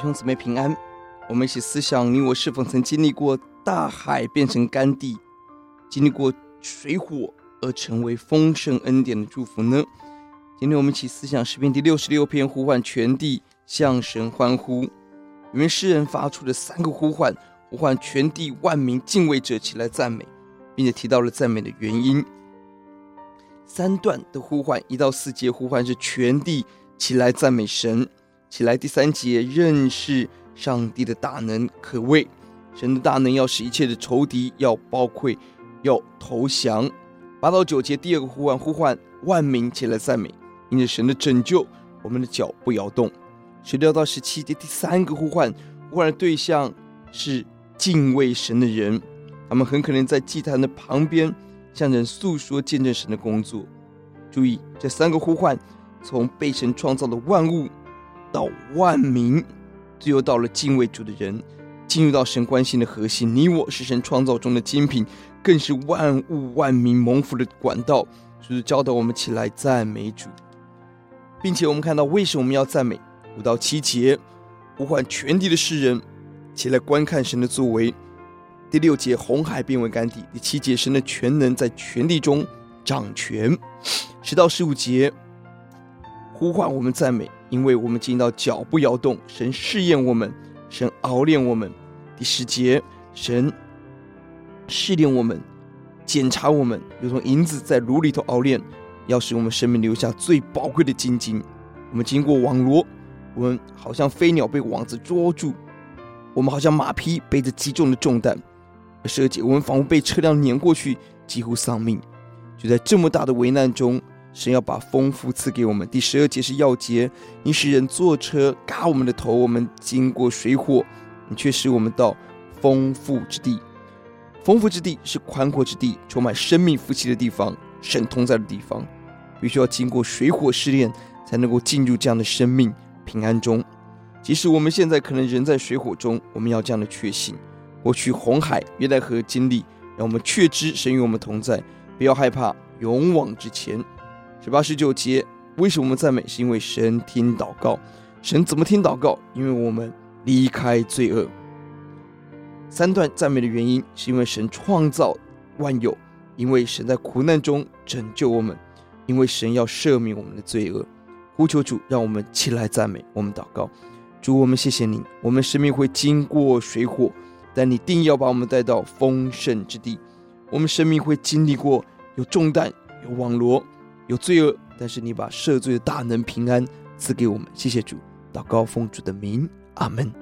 兄姊妹平安，我们一起思想：你我是否曾经历过大海变成干地，经历过水火而成为丰盛恩典的祝福呢？今天我们一起思想诗篇第六十六篇，呼唤全地向神欢呼。里面诗人发出的三个呼唤，呼唤全地万民敬畏者起来赞美，并且提到了赞美的原因。三段的呼唤，一到四节呼唤是全地起来赞美神。起来，第三节认识上帝的大能可畏，神的大能要使一切的仇敌要包括，要投降。八到九节第二个呼唤，呼唤万民起来赞美，因着神的拯救，我们的脚不摇动。十六到十七节第三个呼唤，呼唤的对象是敬畏神的人，他们很可能在祭坛的旁边向人诉说见证神的工作。注意这三个呼唤，从被神创造的万物。到万民，最后到了敬畏主的人，进入到神关心的核心。你我是神创造中的精品，更是万物万民蒙福的管道。就是教导我们起来赞美主，并且我们看到为什么我们要赞美。五到七节呼唤全地的世人起来观看神的作为。第六节红海变为干地。第七节神的全能在全地中掌权。十到十五节呼唤我们赞美。因为我们进到脚步摇动，神试验我们，神熬炼我们。第十节，神试炼我们，检查我们，如同银子在炉里头熬炼，要使我们生命留下最宝贵的精金。我们经过网罗，我们好像飞鸟被网子捉住，我们好像马匹背着极重的重担。十二节，我们仿佛被车辆碾过去，几乎丧命。就在这么大的危难中。神要把丰富赐给我们。第十二节是要节，你使人坐车轧我们的头，我们经过水火，你却使我们到丰富之地。丰富之地是宽阔之地，充满生命福气的地方，神同在的地方。必须要经过水火试炼，才能够进入这样的生命平安中。即使我们现在可能人在水火中，我们要这样的确信：过去红海、约旦河经历，让我们确知神与我们同在，不要害怕，勇往直前。十八、十九节，为什么我们赞美？是因为神听祷告。神怎么听祷告？因为我们离开罪恶。三段赞美的原因，是因为神创造万有，因为神在苦难中拯救我们，因为神要赦免我们的罪恶。呼求主，让我们起来赞美。我们祷告，主，我们谢谢你。我们生命会经过水火，但你定要把我们带到丰盛之地。我们生命会经历过有重担、有网罗。有罪恶，但是你把赦罪的大能平安赐给我们，谢谢主，祷告奉主的名，阿门。